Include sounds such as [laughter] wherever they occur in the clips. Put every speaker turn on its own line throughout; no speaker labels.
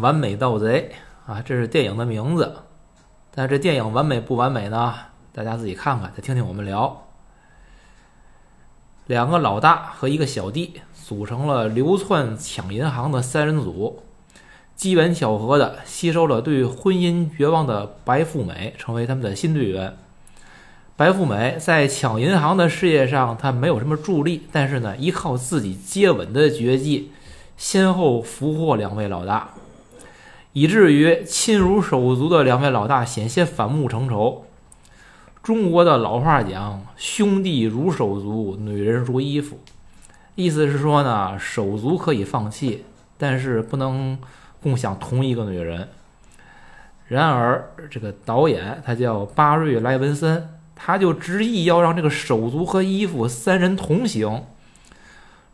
完美盗贼》啊，这是电影的名字。但这电影完美不完美呢？大家自己看看，再听听我们聊。两个老大和一个小弟组成了流窜抢银行的三人组，机缘巧合的吸收了对婚姻绝望的白富美，成为他们的新队员。白富美在抢银行的事业上，她没有什么助力，但是呢，依靠自己接吻的绝技，先后俘获两位老大，以至于亲如手足的两位老大险些反目成仇。中国的老话讲“兄弟如手足，女人如衣服”，意思是说呢，手足可以放弃，但是不能共享同一个女人。然而，这个导演他叫巴瑞·莱文森，他就执意要让这个手足和衣服三人同行。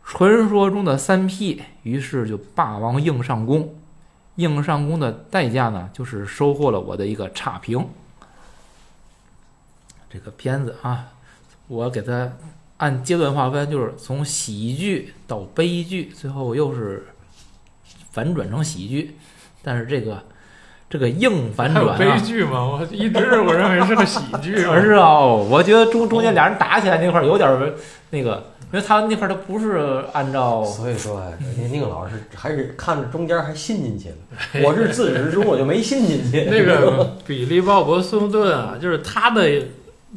传说中的三 P，于是就霸王硬上弓。硬上弓的代价呢，就是收获了我的一个差评。这个片子啊，我给它按阶段划分，就是从喜剧到悲剧，最后又是反转成喜剧。但是这个这个硬反转、啊，
悲剧嘛，我一直我认为是个喜剧。
而 [laughs] 是哦，我觉得中中间俩人打起来那块儿有点那个，因为他那块儿他不是按照，
所以说啊，宁宁老师还是看着中间还信进去了。我是自始至终我就没信进去。
那个 [laughs] 比利·鲍勃·斯顿啊，就是他的。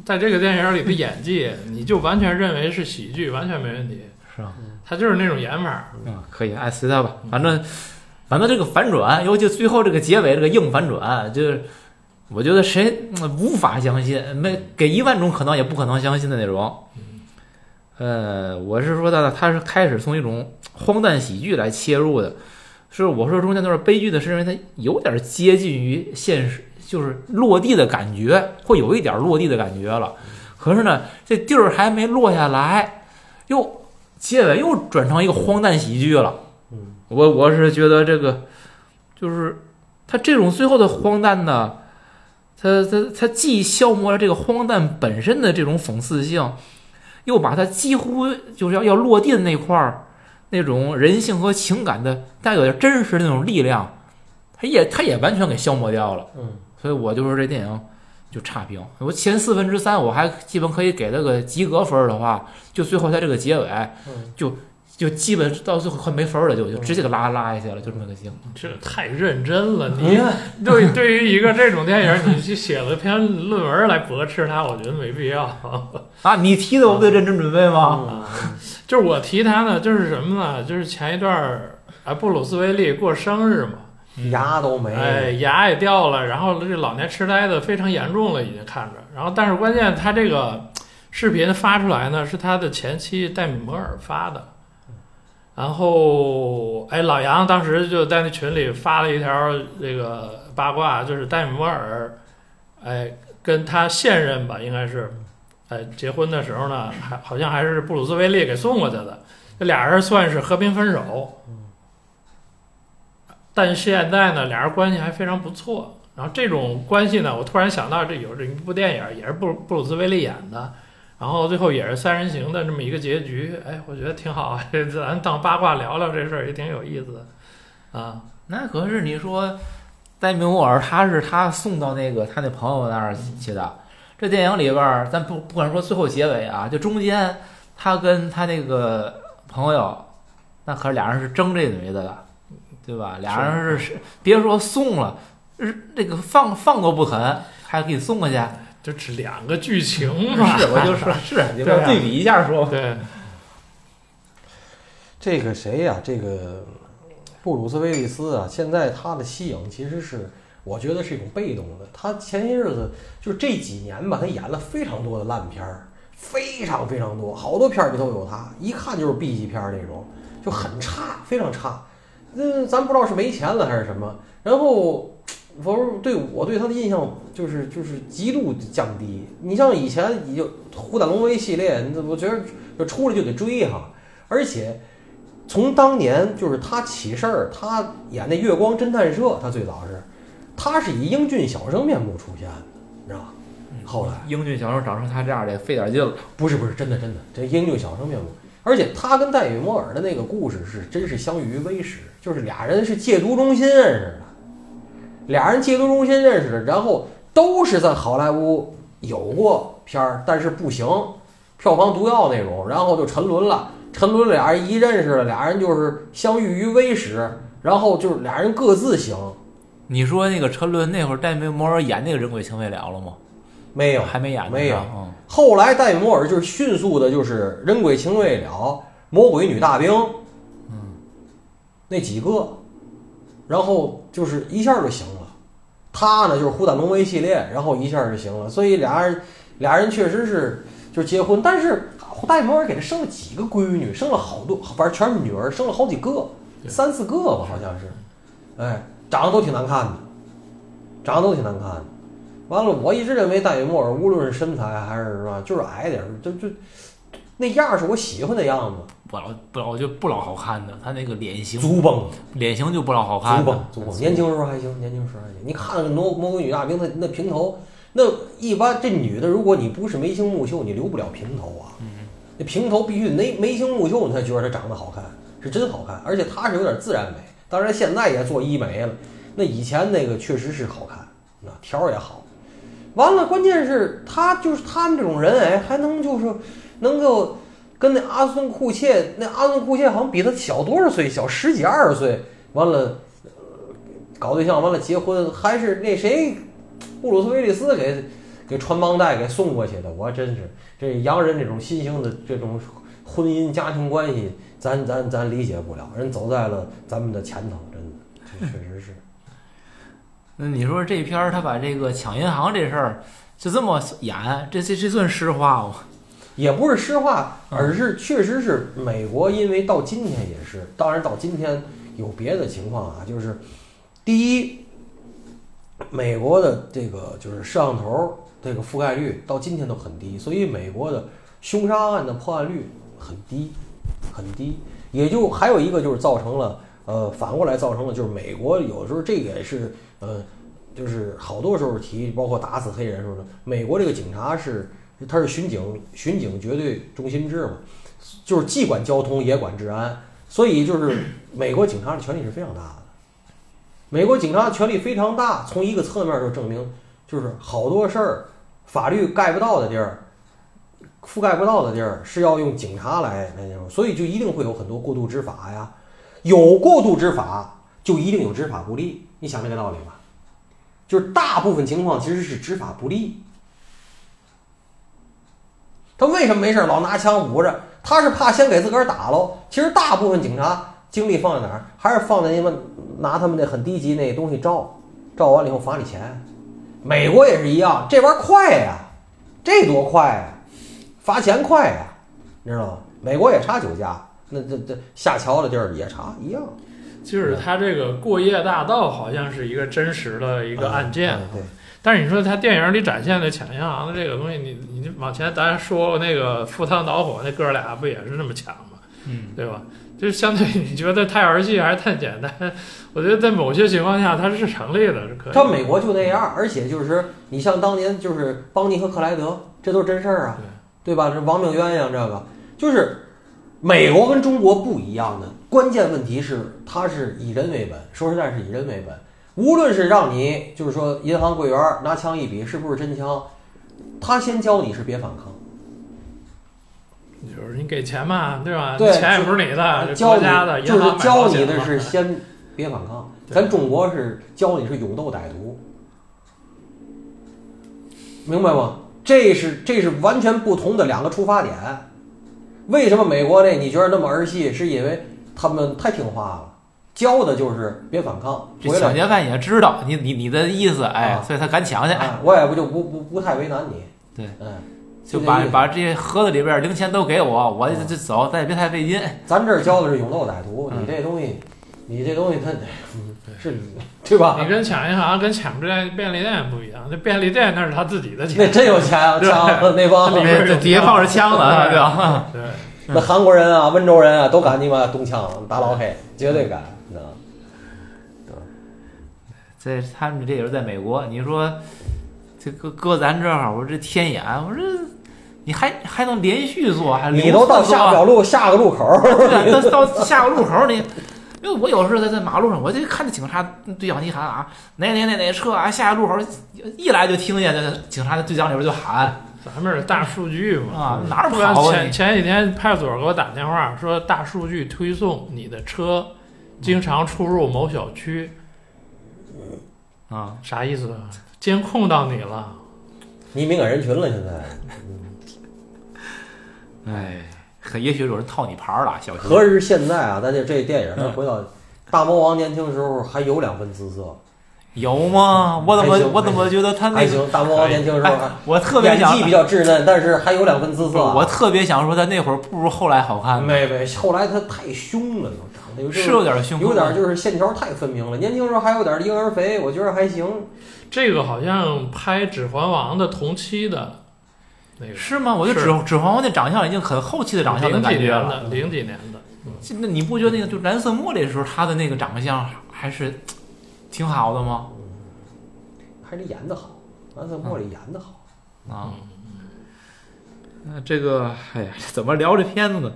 在这个电影里的演技，你就完全认为是喜剧，完全没问题。
是啊，
他就是那种演法。
嗯，可以，爱随他吧。反正，反正这个反转，尤其最后这个结尾这个硬反转，就是我觉得谁无法相信，没给一万种可能也不可能相信的那种。呃，我是说的，他是开始从一种荒诞喜剧来切入的，是我说中间都是悲剧的，是因为它有点接近于现实。就是落地的感觉，会有一点落地的感觉了。可是呢，这地儿还没落下来，又结尾又转成一个荒诞喜剧了。
嗯，
我我是觉得这个，就是他这种最后的荒诞呢，他他他既消磨了这个荒诞本身的这种讽刺性，又把它几乎就是要要落地的那块儿那种人性和情感的带有点真实的那种力量，他也他也完全给消磨掉了。
嗯。
所以我就说这电影就差评。我前四分之三我还基本可以给他个及格分的话，就最后他这个结尾，就就基本到最后快没分了，就就直接给拉拉下去了，就这么个情况。
这太认真了，你 [laughs] 对对于一个这种电影，你去写了篇论文来驳斥他，我觉得没必要
啊。你提的我不得认真准备吗？
就是我提他呢，就是什么呢？就是前一段儿啊，布鲁斯威利过生日嘛。
牙都没，
哎，牙也掉了，然后这老年痴呆的非常严重了，已经看着。然后，但是关键他这个视频发出来呢，是他的前妻戴米摩尔发的。然后，哎，老杨当时就在那群里发了一条这个八卦，就是戴米摩尔，哎，跟他现任吧，应该是，哎，结婚的时候呢，还好像还是布鲁斯威利给送过去的，这俩人算是和平分手。但现在呢，俩人关系还非常不错。然后这种关系呢，我突然想到，这有这一部电影也是布布鲁斯威利演的，然后最后也是三人行的这么一个结局。哎，我觉得挺好，[laughs] 咱当八卦聊聊这事儿也挺有意思的啊。
那可是你说戴米摩尔他是他送到那个他那朋友那儿去的。这电影里边儿，咱不不管说最后结尾啊，就中间他跟他那个朋友，那可是俩人是争这女的了。对吧？俩人是别说送了，那个放放都不肯，还给送过去，
就是两个剧情嘛。
是，我就说，是，你们对比一下说。
对，
这个谁呀？这个布鲁斯威利斯啊，现在他的息影其实是，我觉得是一种被动的。他前些日子就是这几年吧，他演了非常多的烂片儿，非常非常多，好多片儿里都有他，一看就是 B 级片儿那种，就很差，非常差。那咱不知道是没钱了还是什么，然后，我说对我对他的印象就是就是极度降低。你像以前你就《虎胆龙威》系列，我觉得就出来就得追哈。而且从当年就是他起事儿，他演那《月光侦探社》，他最早是他是以英俊小生面目出现的，你知道吧？后来
英俊小生长成他这样的费点劲了。
不是不是，真的真的，这英俊小生面目。而且他跟戴雨摩尔的那个故事是真是相遇于微时，就是俩人是戒毒中心认识的，俩人戒毒中心认识的，然后都是在好莱坞有过片儿，但是不行，票房毒药那种，然后就沉沦了。沉沦，俩人一认识了，俩人就是相遇于微时，然后就是俩人各自行，
你说那个沉沦那会儿戴维摩尔演那个人鬼情未了了吗？
没有。
还没演呢
没有
嗯，
后来戴维摩尔就是迅速的，就是人鬼情未了、魔鬼女大兵，
嗯，
那几个，然后就是一下就行了。他呢就是虎胆龙威系列，然后一下就行了。所以俩人俩人确实是就是结婚，但是戴维摩尔给他生了几个闺女，生了好多，反正全是女儿，生了好几个，三四个吧，好像是。哎，长得都挺难看的，长得都挺难看的。完了，我一直认为戴维摩尔无论是身材还是什么，就是矮点儿，就就那样儿是我喜欢的样子，
不老不老就不老好看的，他那个脸型
足崩。
脸型就不老好看足
崩，足崩。年轻时候还行，年轻时候还行。你看那个魔魔鬼女大兵，那那平头，那一般这女的，如果你不是眉清目秀，你留不了平头啊。
嗯，
那平头必须眉眉清目秀，你才觉得她长得好看，是真好看。而且她是有点自然美，当然现在也做医美了。那以前那个确实是好看，那条儿也好。完了，关键是她就是他们这种人，哎，还能就是能够跟那阿孙库切，那阿孙库切好像比他小多少岁，小十几二十岁。完了，搞对象，完了结婚，还是那谁，布鲁斯威利斯给给传帮带给送过去的。我真是这洋人这种新兴的这种婚姻家庭关系，咱咱咱理解不了。人走在了咱们的前头，真的，这确实是。
那你说这片儿他把这个抢银行这事儿就这么演，这这这算实话吗？
也不是实话，
嗯
而是确实是美国，因为到今天也是，当然到今天有别的情况啊，就是第一，美国的这个就是摄像头这个覆盖率到今天都很低，所以美国的凶杀案的破案率很低，很低，也就还有一个就是造成了呃反过来造成了就是美国有时候这个也是呃就是好多时候提，包括打死黑人时候的，美国这个警察是。他是巡警，巡警绝对中心制嘛，就是既管交通也管治安，所以就是美国警察的权力是非常大的。美国警察的权力非常大，从一个侧面就证明，就是好多事儿法律盖不到的地儿，覆盖不到的地儿是要用警察来来那种，所以就一定会有很多过度执法呀。有过度执法，就一定有执法不力。你想这个道理吧？就是大部分情况其实是执法不力。他为什么没事儿老拿枪捂着？他是怕先给自个儿打喽。其实大部分警察精力放在哪儿？还是放在你们拿他们那很低级那东西照，照完了以后罚你钱。美国也是一样，这玩意儿快呀，这多快呀，罚钱快呀，你知道吗？美国也查酒驾，那这这下桥的地儿也查一样。
就是他这个过夜大盗好像是一个真实的一个案件，
嗯对，
但是你说他电影里展现的抢银行的这个东西，你你往前咱说过那个赴汤蹈火那哥俩不也是那么抢吗？
嗯，
对吧？就是相对你觉得太儿戏还是太简单？我觉得在某些情况下它是成立的，是可以的。
他美国就那样，而且就是你像当年就是邦尼和克莱德，这都是真事儿啊，对吧？这亡命鸳鸯这个就是美国跟中国不一样的关键问题是，它是以人为本，说实在是以人为本。无论是让你就是说银行柜员拿枪一比是不是真枪，他先教你是别反抗，
就是你给钱嘛，对吧？
对
钱也不是你的，
教
家的，
就是教你的是先别反抗。咱中国是教你是勇斗歹徒，明白吗？这是这是完全不同的两个出发点。为什么美国那你觉得那么儿戏？是因为他们太听话了，教的就是别反抗，
这抢劫犯也知道你你你的意思，哎，
啊。
所以他敢抢去，
哎，我也不就不不不太为难你。
对，
嗯，
就把把这些盒子里边零钱都给我，我
啊。
这这走，咱也别太费劲。
咱这儿教的是勇斗歹徒，
嗯。
你这东西，你这东西它 [laughs] 是，对吧？
你跟抢银行跟抢这便利店不一样，那便利店那是他自己的钱。
那，真有钱啊，
对
枪那帮
里边
下放着枪呢，对。吧？
对，
那韩国人啊、温州人啊，都敢你妈动枪打老黑，绝对敢，你知道吗？
在他们这也是在美国，你说这搁搁咱这儿，我这天眼，我这你还还能连续做，还
你都到下不了路下个路口儿，
对，到到下个路口你因为我有时候在在马路上，我就看着警察对讲机喊啊，哪哪哪哪车啊，下个路口一来就听见这警察在对讲里边就喊
咱们是大数据嘛
啊，哪儿跑啊？
前前几天派出所给我打电话说，大数据推送你的车经常出入某小区，
啊，
啥意思啊？监控到你了，
你敏感人群了，现在 [laughs]
哎，可也许有人套你牌儿了，小心。
何日现在啊？咱就这电影，咱
嗯
回到大魔王年轻时候还有两分姿色，
有吗？我怎么我怎么觉得他那个？
还行。大魔王年轻时候
哎，我特别想
演技比较稚嫩，但是还有两分姿色啊。
我特别想说他那会儿不如后来好看，
没没，后来他太凶了，都长得有
是有点凶，
有点就是线条太分明了。年轻时候还有点婴儿肥，我觉得还行。
这个好像拍《指环王》的同期的那个
是吗？我觉得指指环王那长相已经很后期的长相的
零几年
感觉了。
的，零几年的，
那你不觉得那个就蓝色茉莉的时候，他的那个长相还是挺好的吗？
还是演的好，蓝色茉莉演的好。
啊，那这个，哎呀，[laughs] 怎么聊这片子呢？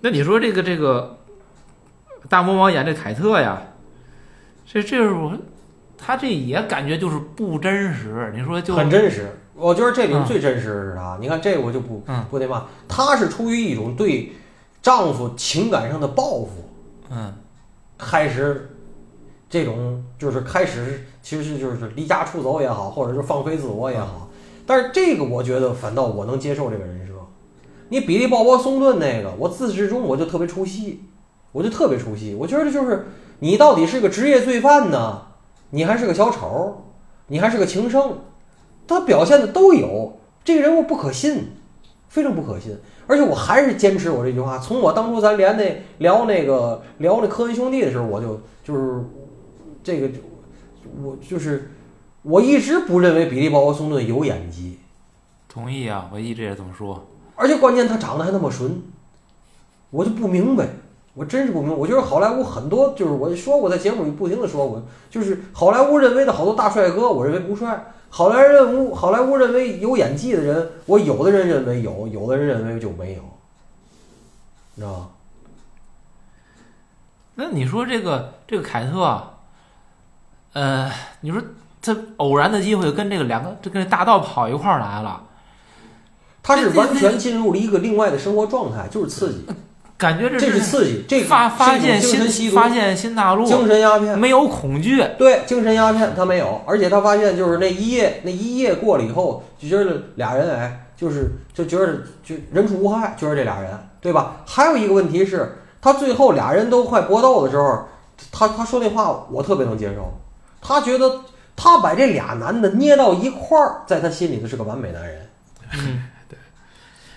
那你说这个这个大魔王演这凯特呀，这这是我，他这也感觉就是不真实。你说就
很真实。我觉得这里面
嗯
最真实的是啥？你看这我就不
嗯
不得骂，她是出于一种对丈夫情感上的报复，
嗯
开始这种就是开始其实就是离家出走也好，或者是放飞自我也好。但是这个我觉得反倒我能接受这个人设。你比利鲍勃松顿那个，我自始至终我就特别出戏，我就特别出戏。我觉得就是你到底是个职业罪犯呢，你还是个小丑，你还是个情圣，他表现的都有。这个人物不可信，非常不可信。而且我还是坚持我这句话，从我当初咱连那聊那个聊那科恩兄弟的时候，我就就是这个我就是我一直不认为比利鲍勃松顿有演技，
同意啊，我一直也这么说。
而且关键他长得还那么纯，我就不明白，我真是不明白。我觉得好莱坞很多就是我说我在节目里不停的说过，就是好莱坞认为的好多大帅哥，我认为不帅。好莱坞好莱坞认为有演技的人，我有的人认为有，有的人认为就没有，你知道吗？
那你说这个这个凯特啊，呃，你说这偶然的机会跟这个两个这跟这大道跑一块儿来了，
他是完全进入了一个另外的生活状态，就是刺激，
感觉这
这是刺激，这个
发发现新发现新大陆，
精神鸦片。
没有恐惧，
对，精神鸦片他没有，而且他发现就是那一夜那一夜过了以后，就觉得俩人哎，就是就觉得就人畜无害，就是这俩人，对吧？还有一个问题是，他最后俩人都快搏斗的时候，他他说那话我特别能接受，他觉得他把这俩男的捏到一块儿，在他心里头是个完美男人。
嗯，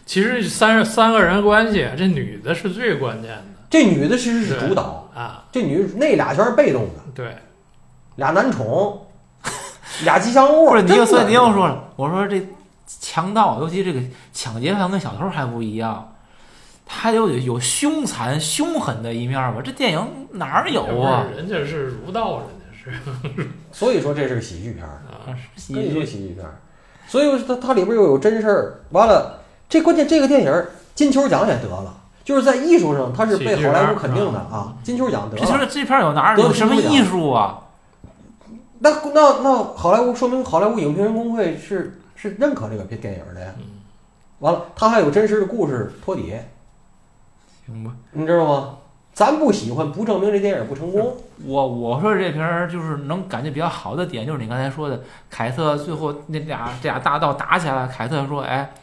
其实三三个人关系，这女的是最关键的
这女的其实是主导，
啊，
这女那俩全是被动的，
对，
俩男宠，[laughs] 俩吉祥物。
不是你又所以你又说了，我说这强盗，尤其这个抢劫犯跟小偷还不一样，他有有凶残凶狠的一面吧？这电影哪儿有啊？
人家是儒道，人家是 [laughs]
所以说这是个喜剧片儿。
啊，
喜
跟你说
剧
喜剧片儿，所以它它里边又有真事儿，完了，这关键这个电影金球奖也得了，就是在艺术上它是被好莱坞肯定的啊，金球奖得了。
这片儿有哪
得
有什么艺术啊？
那那那好莱坞说明好莱坞影评人工会是是认可这个片电影的呀。
嗯
完了，它还有真实的故事托底，
行吧，
你知道吗？咱不喜欢，不证明这电影不成功。
我我说这片儿就是能感觉比较好的点，就是你刚才说的，凯特最后那俩这俩大盗打起来了，凯特说：“哎，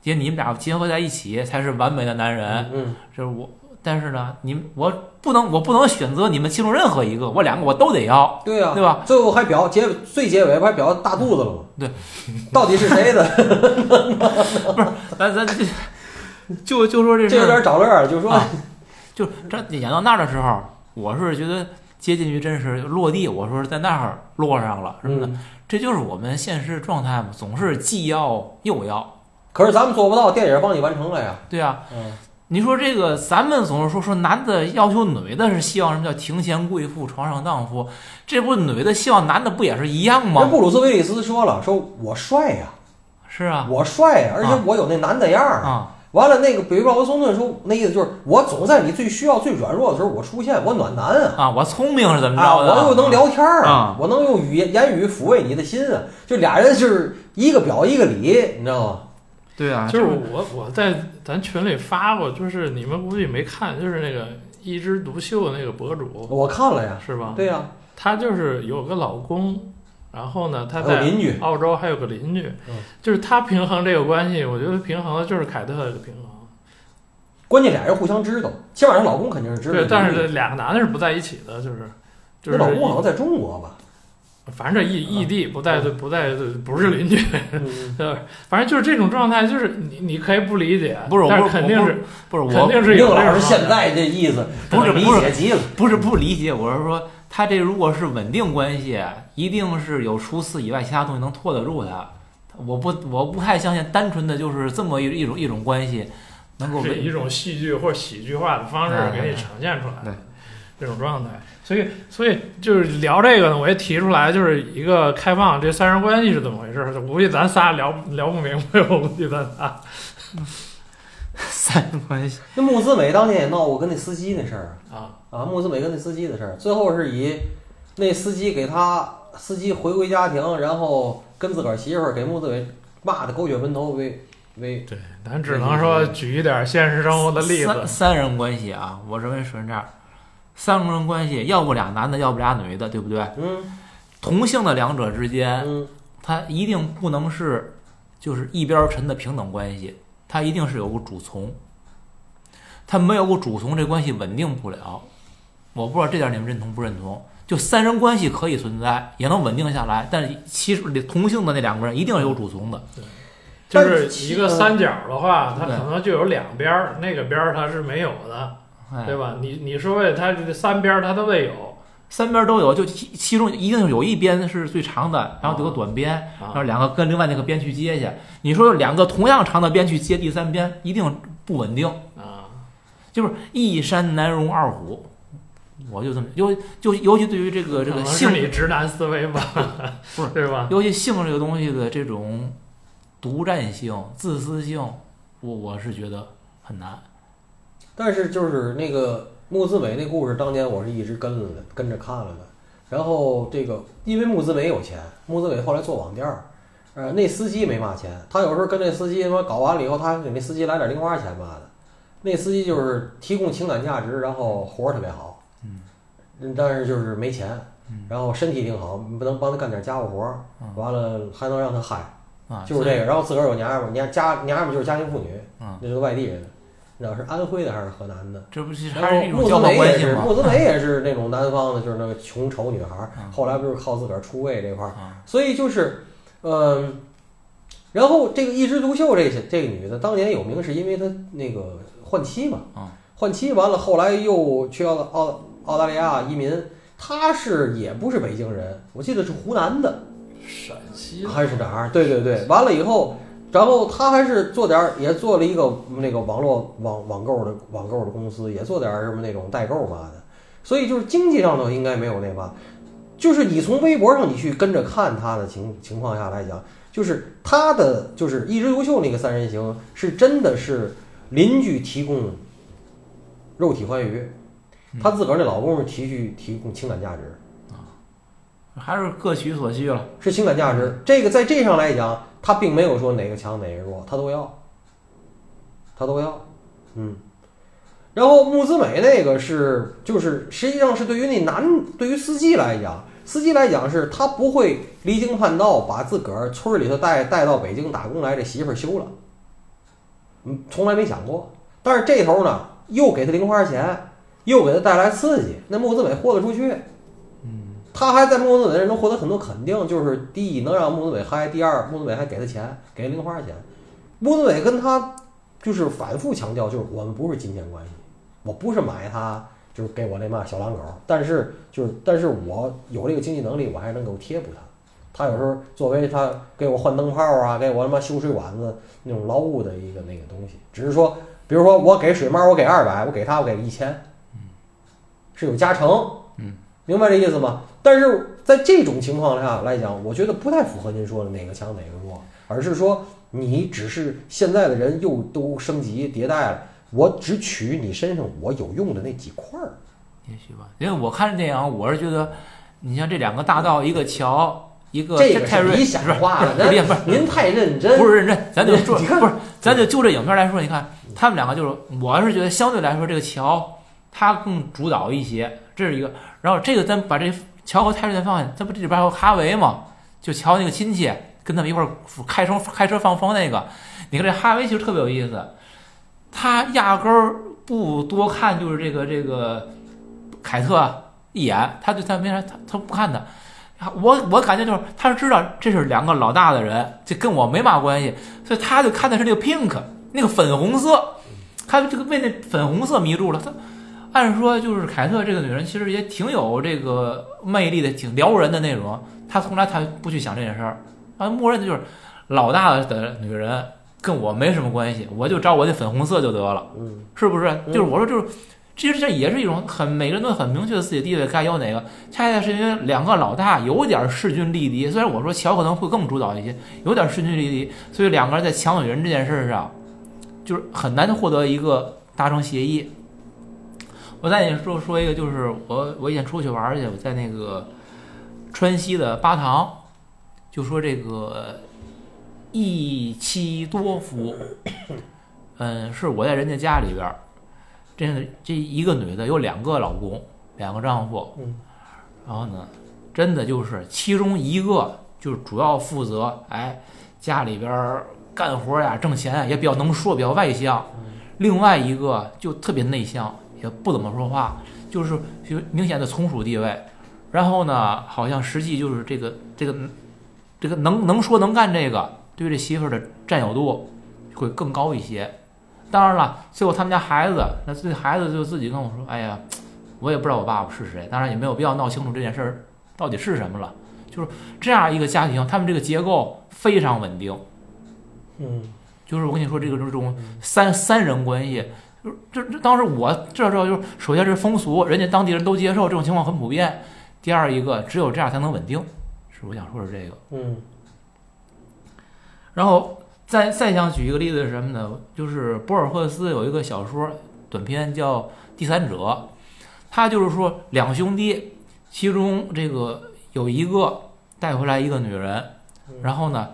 姐，你们俩结合在一起才是完美的男人。
嗯，
这是我，但是呢，你我不能我不能选择你们其中任何一个，我两个我都得要，
对呀、
对吧？
最后还表结最结尾不还表大肚子了吗？
对，
到底是谁的？[laughs]
不是咱咱这就就说这事
这有点找乐儿，就是说。
啊就这演到那儿的时候，我是觉得接近于真实落地，我说在那儿落上了什么的，
嗯
这就是我们现实状态嘛，总是既要又要，
可是咱们做不到，电影帮你完成了呀。
对啊。
嗯，
你说这个，咱们总是说说男的要求女的是希望什么叫庭前贵妇，床上荡妇，这不女的希望男的不也是一样吗？
布鲁斯威利斯说了，说我帅呀，
是啊，
我帅呀，而且
啊
我有那男的样儿。
啊，
完了，那个北鲍德松顿说，那意思就是我总在你最需要、最软弱的时候我出现，我暖男啊。
啊，我聪明是怎么
啊，
着的？
我又能聊天儿
啊
我能用语言言语抚慰你的心啊！就俩人就是一个表一个里，你知道吗？
对啊，
就是我我在咱群里发过，就是你们估计没看，就是那个一枝独秀那个博主
我看了呀，
是吧？
对呀、
她就是有个老公，然后呢，他在澳洲还有个邻居
嗯，
就是他平衡这个关系，我觉得平衡的就是凯特的平衡。
关键俩人互相知道，起码人老公肯定是知道
对，但是这两个男的是不在一起的，就是就是
老公好像在中国吧？
反正这异异地不在不在不是邻居，
嗯，[laughs]
对，反正就是这种状态，就是你你可以不理解，
不是我
但
不是我不
是肯定是
不是我
肯定是有这种状态
师现在这意思
不是不是
解极了。
不是不理解，我是说他这如果是稳定关系，一定是有除此以外其他东西能拖得住他。我不我不太相信单纯的就是这么一一种一种关系能够维
是一种戏剧或者喜剧化的方式
哎
给你呈现出来，
对
这种状态。所以，所以就是聊这个呢，我也提出来，就是一个开放这三人关系是怎么回事儿。我估计咱仨聊聊不明白，[laughs] 我估计咱仨 [laughs]
三人关系。
那穆子美当年也闹过跟那司机那事儿
啊，
啊，穆子美跟那司机的事儿，最后是以那司机给他司机回归家庭，然后跟自个儿媳妇儿给穆子美骂的狗血喷头为为
对，咱只能说举一点现实生活的例
三
子。
三人关系啊，我认为是这样，三个人关系要不俩男的，要不俩女的，对不对？
嗯
同性的两者之间，
嗯
它一定不能是就是一边儿沉的平等关系，它一定是有个主从，他没有个主从，这关系稳定不了。我不知道这点你们认同不认同？就三人关系可以存在，也能稳定下来，但是其实同性的那两个人一定是有主从的。
就是一个三角的话，它可能就有两边儿，那个边儿它是没有的，
哎，
对吧？你你说为它这三边儿它都未有
三边都有，就其其中一定有一边是最长的，然后有个短边，然后
啊。
两个跟另外那个边去接去。你说两个同样长的边去接第三边，一定不稳定。
啊，
就是一山难容二虎，我就这么尤就尤其对于这个这个性，
你直男思维吧，[laughs]
不是
对吧？
尤其性这个东西的这种独占性、自私性，我我是觉得很难。
但是就是那个穆子美那故事，当年我是一直跟了的，跟着看了的。然后这个因为穆子美有钱，穆子美后来做网店儿，呃，那司机没嘛钱，他有时候跟那司机他妈搞完了以后，他还给那司机来点零花钱嘛的。那司机就是提供情感价值，然后活儿特别好，嗯，但是就是没钱，然后身体挺好，不能帮他干点家务活儿，完了还能让他嗨，
啊，
就是这个。然后自个儿有娘们儿，娘家娘们儿就是家庭妇女，
嗯
那是个外地人，道是安徽的还是河南的？
这不是还是一种交换
美也是，
关系吗？
穆子美也是那种南方的，就是那个穷丑女孩。后来不是靠自个儿出位这块儿，
啊，
所以就是，嗯，然后这个一枝独秀这些这个女的当年有名是因为她那个换妻嘛
嗯，
换妻完了后来又去澳澳澳大利亚移民，她是也不是北京人，我记得是湖南的
陕西
还是哪儿？对对对，完了以后。然后他还是做点儿，也做了一个那个网络网网购的网购的公司，也做点儿什么那种代购嘛的。所以就是经济上头应该没有那吧，就是你从微博上你去跟着看他的情情况下来讲，就是他的就是一枝独秀那个三人行是真的是邻居提供肉体欢愉，他自个儿那老公是提去提供情感价值，
还是各取所需了。
是情感价值。这个在这上来讲，他并没有说哪个强哪个弱，他都要，他都要，嗯。然后穆子美那个是，就是实际上是对于那男，对于司机来讲，司机来讲是他不会离经叛道，把自个儿村里头带带到北京打工来这媳妇儿休了，嗯，从来没想过。但是这头呢，又给他零花钱，又给他带来刺激，那穆子美豁得出去。他还在穆子美这能获得很多肯定，就是第一能让穆子伟嗨，第二穆子伟还给他钱，给零花钱。穆子伟跟他就是反复强调，就是我们不是金钱关系，我不是买他，就是给我那嘛小狼狗，但是就是但是我有这个经济能力，我还能够贴补他。他有时候作为他给我换灯泡啊，给我他妈修水管子那种劳务的一个那个东西，只是说，比如说我给水猫我给二百，我给他我给一千，是有加成，
嗯，
明白这意思吗？但是在这种情况下来讲，我觉得不太符合您说的哪个强哪个弱，而是说你只是现在的人又都升级迭代了，我只取你身上我有用的那几块儿。
也许吧，因为我看电影，我是觉得，你像这两个大道，一个桥，一个
这个
泰瑞，
是理想化了，[laughs]
不是
您太认真，
不是认真，咱就 [laughs] 说
你看
不是，咱就就这影片来说，你看他们两个就是，我是觉得相对来说这个桥他更主导一些，这是一个。然后这个咱把这乔和泰瑞在放下，这不这里边还有哈维嘛？就乔那个亲戚跟他们一块儿开车开车放风那个，你看这哈维其实特别有意思，他压根儿不多看就是这个这个凯特一眼，他就他没啥，他他不看他。我我感觉就是，他是知道这是两个老大的人，这跟我没嘛关系，所以他就看的是那个 pink 那个粉红色，他这个被那粉红色迷住了。他按说就是凯特这个女人其实也挺有这个魅力的，挺撩人的那种。她从来她不去想这件事儿，啊，默认的就是老大的女人跟我没什么关系，我就找我那粉红色就得了，
嗯，
是不是？
嗯
就是我说就是。其实这也是一种很每个人都很明确的自己地位该要哪个，恰恰是因为两个老大有点势均力敌。虽然我说乔可能会更主导一些，有点势均力敌，所以两个人在抢女人这件事上，就是很难获得一个达成协议。我再给你说说一个，就是我我以前出去玩去，我在那个川西的巴塘，就说这个一妻多夫，嗯，是我在人家家里边儿。这个这一个女的有两个老公，两个丈夫，
嗯，
然后呢，真的就是其中一个就是主要负责，哎，家里边儿干活呀、挣钱呀，也比较能说，比较外向。另外一个就特别内向，也不怎么说话，就是就明显的从属地位。然后呢，好像实际就是这个这个这个能能说能干这个，对这媳妇儿的占有度会更高一些。当然了，最后他们家孩子，那这孩子就自己跟我说：“哎呀，我也不知道我爸爸是谁。”当然也没有必要闹清楚这件事儿到底是什么了。就是这样一个家庭，他们这个结构非常稳定。
嗯，
就是我跟你说，这个这种三三人关系，就是这这当时我知道之后，就是首先是风俗，人家当地人都接受，这种情况很普遍。第二一个，只有这样才能稳定，是我想说是这个。
嗯，
然后再再想举一个例子是什么呢？就是博尔赫斯有一个小说短篇叫《第三者》，他就是说两兄弟，其中这个有一个带回来一个女人，然后呢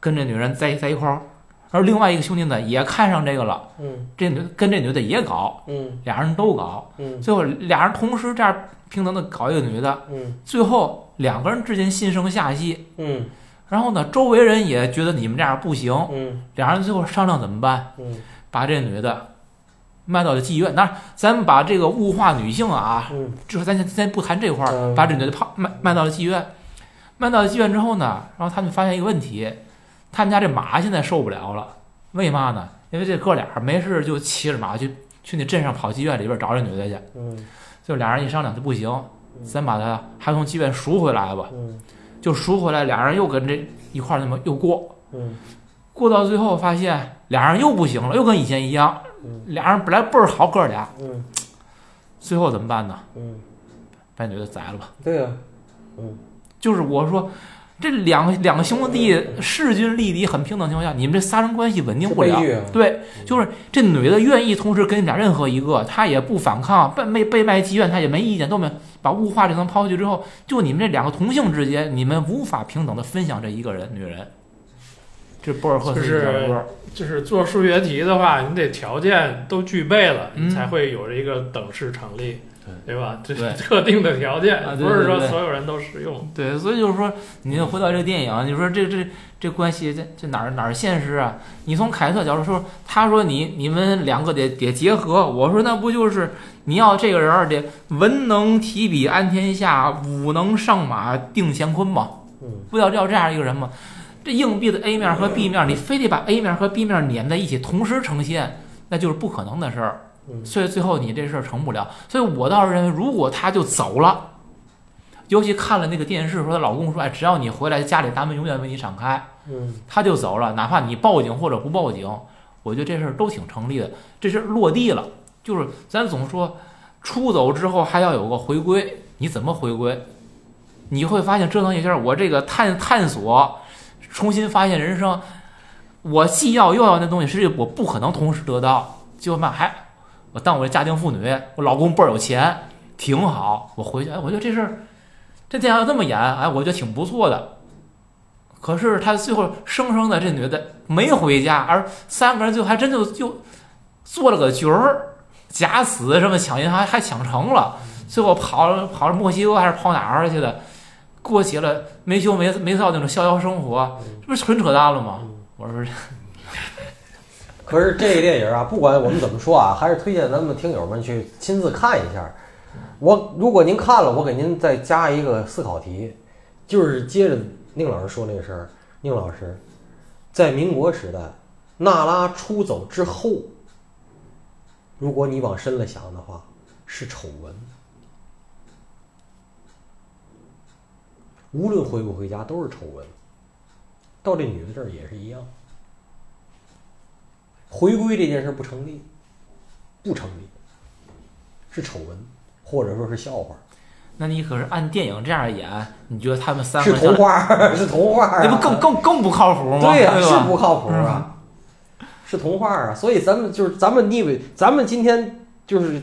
跟这女人在在一块儿，而另外一个兄弟呢也看上这个了，
嗯，
这女跟这女的也搞，
嗯，
俩人都搞，
嗯，
最后俩人同时这样平等的搞一个女的，
嗯，
最后两个人之间心生下戏，
嗯，
然后呢周围人也觉得你们这样不行。
嗯，
俩人最后商量怎么办，
嗯，
把这女的卖到了妓院。当然，咱们把这个物化女性啊，
嗯，
就是咱先先不谈这块儿，
嗯
把这女的抛卖卖到了妓院。卖到了妓院之后呢，然后他们发现一个问题，他们家这马现在受不了了，为嘛呢？因为这哥俩没事就骑着马去去那镇上跑妓院里边找这女的去。
嗯，
就俩人一商量，就不行，
嗯。
咱把她还从妓院赎回来吧。
嗯，
就赎回来，俩人又跟这一块儿那么又过，
嗯，
过到最后发现俩人又不行了，又跟以前一样，
嗯，
俩人本来倍儿好哥俩，
嗯，
最后怎么办呢？
嗯，
把女的宰了吧。
对呀，嗯，
就是我说，这两个两个兄弟势均力敌，很平等情况下，你们这仨人关系稳定不了。对，就是这女的愿意同时跟你俩任何一个，她也不反抗，被被被卖妓院，她也没意见，都没把物化这层抛去之后，就你们这两个同性之间，你们无法平等的分享这一个人女人。这博尔赫斯
就是
的小说，
就是做数学题的话，你得条件都具备了，
嗯
你才会有这个等式成立，对吧？这
对
是 [laughs] 特定的条件
啊，
不是说所有人都适用。
对，所以就是说，你回到这个电影，你说这这这关系这这哪儿哪儿现实啊？你从凯特角度说，他说你你们两个得得结合，我说那不就是你要这个人儿得文能提笔安天下，武能上马定乾坤吗？
嗯，
不要要这样一个人吗？这硬币的 A 面和 B 面，你非得把 A 面和 B 面粘在一起，同时呈现，那就是不可能的事儿。
嗯，
所以最后你这事儿成不了。所以我倒是认为，如果她就走了，尤其看了那个电视说她老公说，哎，只要你回来，家里大门永远为你敞开，
嗯，
她就走了，哪怕你报警或者不报警，我觉得这事儿都挺成立的。这事儿落地了，就是咱总说出走之后还要有个回归，你怎么回归？你会发现折腾一下，我这个探探索，重新发现人生，我既要又要那东西，实际我不可能同时得到。就嘛还我当我这家庭妇女，我老公倍儿有钱，挺好。我回去，哎，我觉得这事儿，这电影要这么演，哎，我觉得挺不错的。可是他最后生生的这女的没回家，而三个人最后还真就就做了个局儿，假死什么抢银行还抢成了，最后跑跑到墨西哥还是跑哪儿去的，过起了没羞没没臊那种逍遥生活，这不是纯扯淡了吗？我说，
可是这个电影啊，不管我们怎么说啊，还是推荐咱们听友们去亲自看一下。我如果您看了，我给您再加一个思考题，就是接着宁老师说那个事儿。宁老师，在民国时代，娜拉出走之后，如果你往深了想的话，是丑闻。无论回不回家都是丑闻。到这女的这儿也是一样。回归这件事不成立，不成立，是丑闻，或者说是笑话。
那你可是按电影这样演，你觉得他们三个
是
个
童话，是童话、啊，
那不更更更不靠谱吗？
对呀、
吧
是不靠谱啊，[laughs] 是童话啊。所以咱们就是咱们，你以为咱们今天就是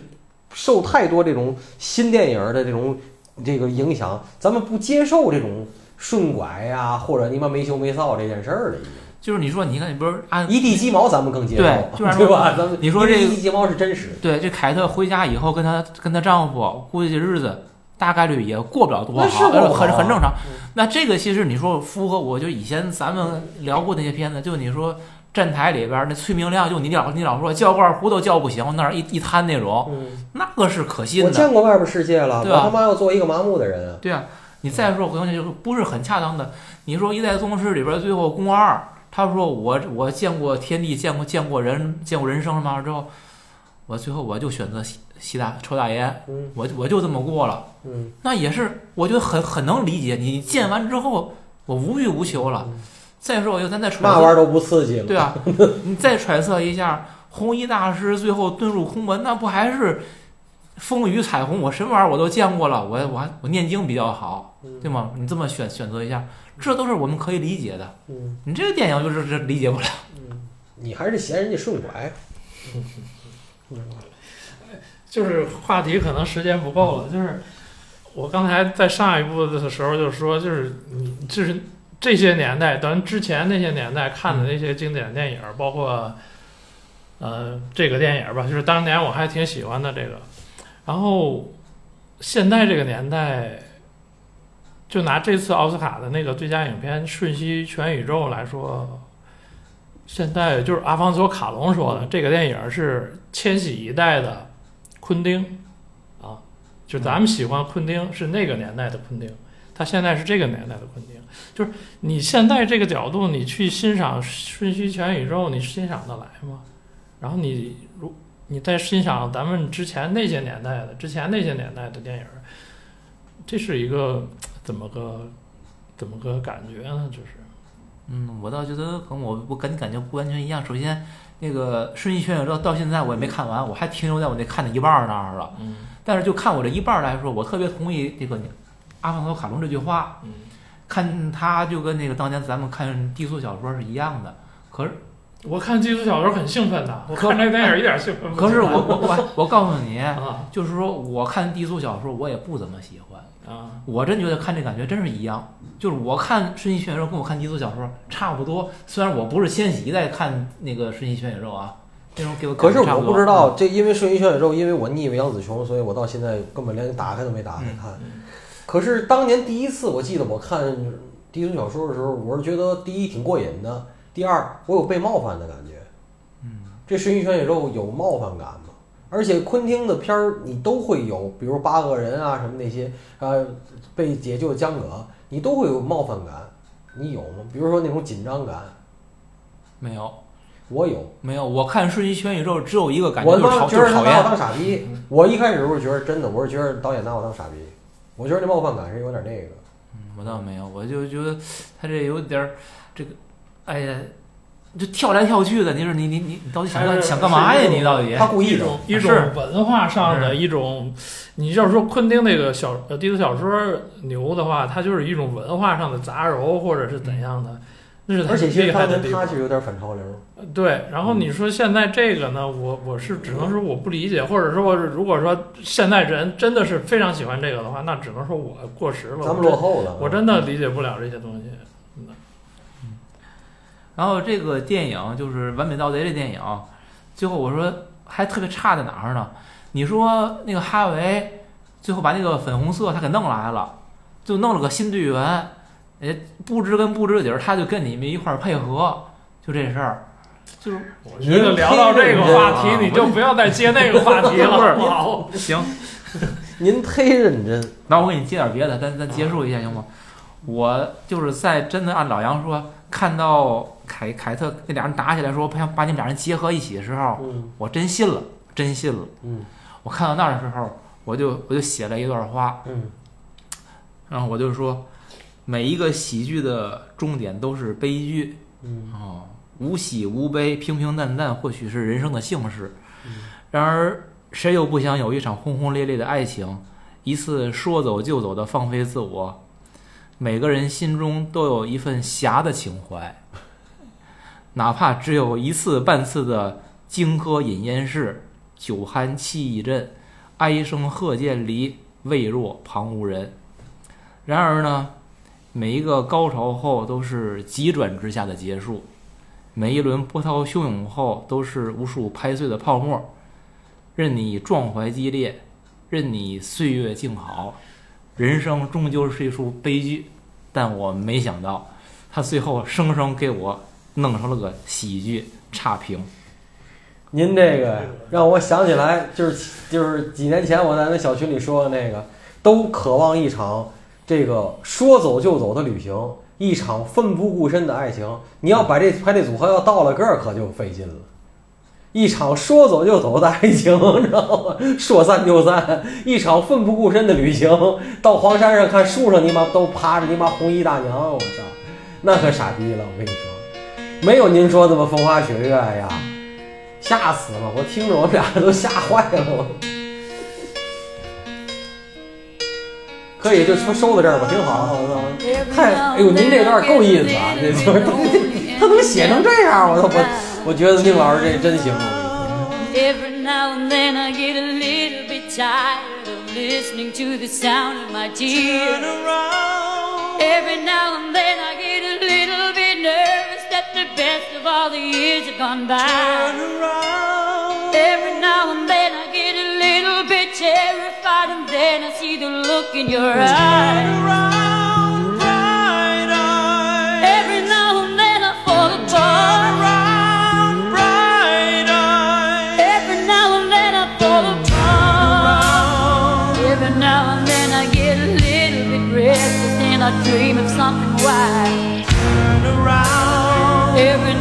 受太多这种新电影的这种这个影响，咱们不接受这种顺拐呀、或者你妈没羞没臊这件事儿了，已经。
就是你说，你看，你不是按
一地鸡毛，咱们更接受，
对就是
对吧？咱们
你说这
一地鸡毛是真实的，
对这凯特回家以后，跟她跟她丈夫估计这日子大概率也过不了多好，很很正常
嗯。
那这个其实你说符合，我就以前咱们聊过那些片子，就你说站台里边那崔明亮，就你老你老说叫罐糊都叫不行，那儿一一摊那种，
嗯，
那个是可信的
我
的。
见过外边世界了，我他妈要做一个麻木的人啊！
对啊，你再说，我跟你就不是很恰当的。你说《一代宗师》里边最后宫二，他说我我见过天地，见过见过人，见过人生嘛之后，我最后我就选择吸吸大抽大烟，
嗯
我我就这么过了。
嗯，
那也是，我觉得很很能理解。你见完之后，我无欲无求了。再说，我就咱再揣测，
那玩意儿都不刺激了。
对啊，[laughs] 你再揣测一下，红衣大师最后遁入空门，那不还是风雨彩虹？我什么玩意儿我都见过了，我我还我念经比较好，
嗯
对吗？你这么选选择一下，这都是我们可以理解的。
嗯
你这个电影就是这理解不了。
嗯，你还是嫌人家顺拐。
就是话题可能时间不够了，就是我刚才在上一部的时候就说，就是你就是这些年代，咱之前那些年代看的那些经典电影，包括呃这个电影吧，就是当年我还挺喜欢的这个，然后现在这个年代，就拿这次奥斯卡的那个最佳影片《瞬息全宇宙》来说。现在就是阿方索·卡隆说的，这个电影是千禧一代的昆汀啊，就咱们喜欢昆汀是那个年代的昆汀，他现在是这个年代的昆汀。就是你现在这个角度，你去欣赏《瞬息全宇宙》，你欣赏得来吗？然后你如你再欣赏咱们之前那些年代的、之前那些年代的电影，这是一个怎么个怎么个感觉呢？就是
嗯，我倒觉得跟我我跟你感觉不完全一样。首先，那个《瞬息全宇宙》到现在我也没看完，我还停留在我那看的一半儿那儿了。
嗯
但是就看我这一半儿来说，我特别同意这个阿方索卡隆这句话，
嗯。
看他就跟那个当年咱们看低俗小说是一样的。可是
我看低俗小说很兴奋的，我
可
看这电影一点兴奋不起。
可是我我我我告诉你，[laughs]
啊
就是说我看低俗小说我也不怎么喜欢。
啊，
我真觉得看这感觉真是一样，就是我看《瞬息全宇宙》跟我看低俗小说差不多。虽然我不是千禧一代看那个《瞬息全宇宙》啊，那种给我
可是我不知道，这因为《瞬息全宇宙》，因为我腻歪杨紫琼，所以我到现在根本连打开都没打开看。
嗯
可是当年第一次，我记得我看低俗小说的时候，我是觉得第一挺过瘾的，第二我有被冒犯的感觉。
嗯，
这《瞬息全宇宙》有冒犯感吗？而且昆汀的片儿你都会有，比如八个人啊什么那些，呃，被解救的江哥，你都会有冒犯感，你有吗？比如说那种紧张感，
没有
我有。
没有，我看《瞬息全宇宙》只有一个感觉，
我
就是
他妈觉得他
厌。
拿我当傻逼。我一开始我是觉得真的，我是觉得导演拿我当傻逼。我觉得这冒犯感是有点那个。
嗯我倒没有，我就觉得他这有点儿这个，哎呀，就跳来跳去的，你说你你你你到底想干想干嘛呀？
是
你到底？
一
他故意的。
一种
是
文化上的一种，你要是说昆汀那个小呃低俗小说牛的话，它就是一种文化上的杂糅或者是怎样的，那是他
而且其
厉
实当年
害的地方。
他是有点反潮流，
对，然后你说现在这个呢，我我是只能说我不理解，或者说我如果说现在人真的是非常喜欢这个的话，那只能说我过时了，
咱们落后了。
我真的理解不了这些东西。
然后这个电影就是《完美盗贼》这电影，最后我说还特别差在哪儿呢？你说那个哈维最后把那个粉红色他给弄来了，就弄了个新队员，哎，不知跟不知底儿，他就跟你们一块儿配合，就这事儿，就是
我觉得聊到这个话题，你就不要再接那个话题了，[laughs]
不
好不好？
行。[laughs]
您忒认真，[laughs]
那我给你接点别的，咱咱结束一下行吗？我就是在真的按老杨说，看到凯凯特那俩人打起来说，想把你们俩人结合一起的时候，
嗯
我真信了，真信了。
嗯
我看到那儿的时候，我就我就写了一段话，
嗯
然后我就说，每一个喜剧的终点都是悲剧
嗯
哦，无喜无悲，平平淡淡，或许是人生的幸事。
嗯
然而，谁又不想有一场轰轰烈烈的爱情，一次说走就走的放飞自我？每个人心中都有一份侠的情怀，哪怕只有一次半次的荆轲饮燕市，酒酣气已振，哀声鹤涧离，未若旁无人。然而呢，每一个高潮后都是急转直下的结束，每一轮波涛汹涌后都是无数拍碎的泡沫。任你壮怀激烈，任你岁月静好，人生终究是一出悲剧。但我没想到，他最后生生给我弄成了个喜剧差评。
您这个让我想起来，就是就是几年前我在那小群里说的那个，都渴望一场这个说走就走的旅行，一场奋不顾身的爱情。你要把这排列组合要到了个儿，可就费劲了。一场说走就走的爱情，知道吗？说散就散。一场奋不顾身的旅行，到黄山上看树上你妈都趴着你妈红衣大娘，我操，那可傻逼了！我跟你说，没有您说这么风花雪月呀。吓死了！我听着我们俩都吓坏了。我可以就收收到这儿吧，挺好。我操，太哎呦，您这段够意思啊！这就是他能写成这样，我都我我觉得宁老师这真行。
Every now and then I get a little bit tired of listening to the sound of my tears. Every now and then I get a little bit nervous best of all the years have gone by. Turn around. Every now and then I get a little bit terrified and then I see the look in your eyes. Turn around, bright eyes. Every now and then I fall apart. Turn around, bright eyes. Every now and then I fall apart. Every now and then I get a little bit restless and I dream of something. Every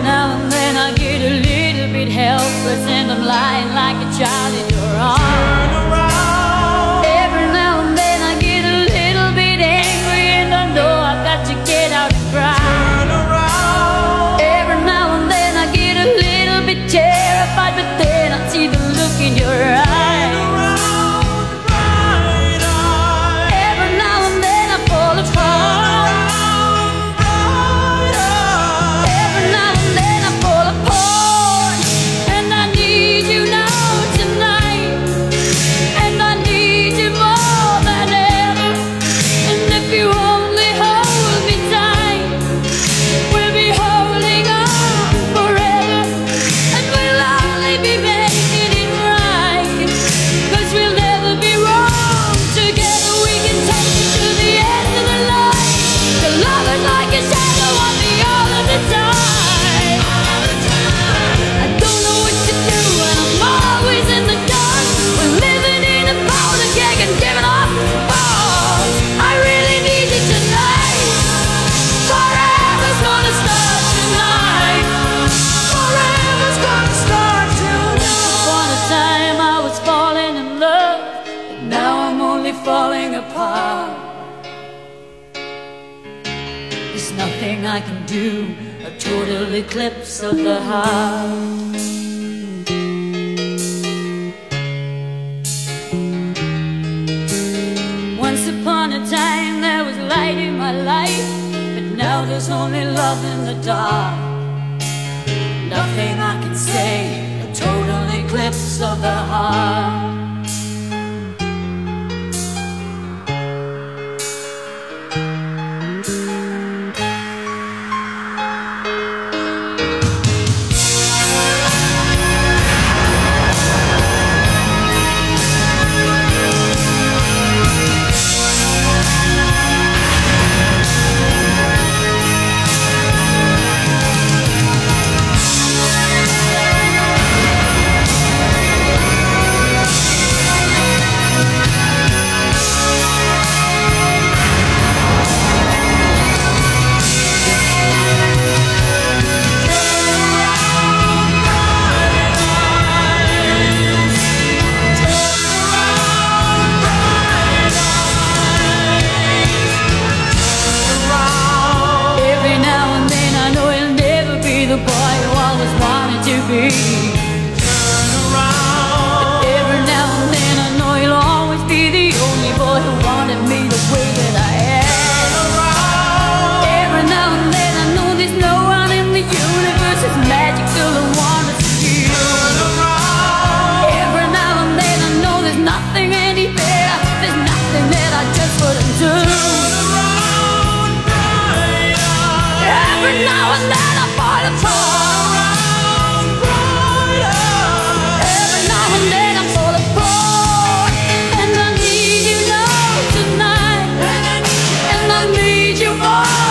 more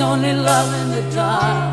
only love in the dark.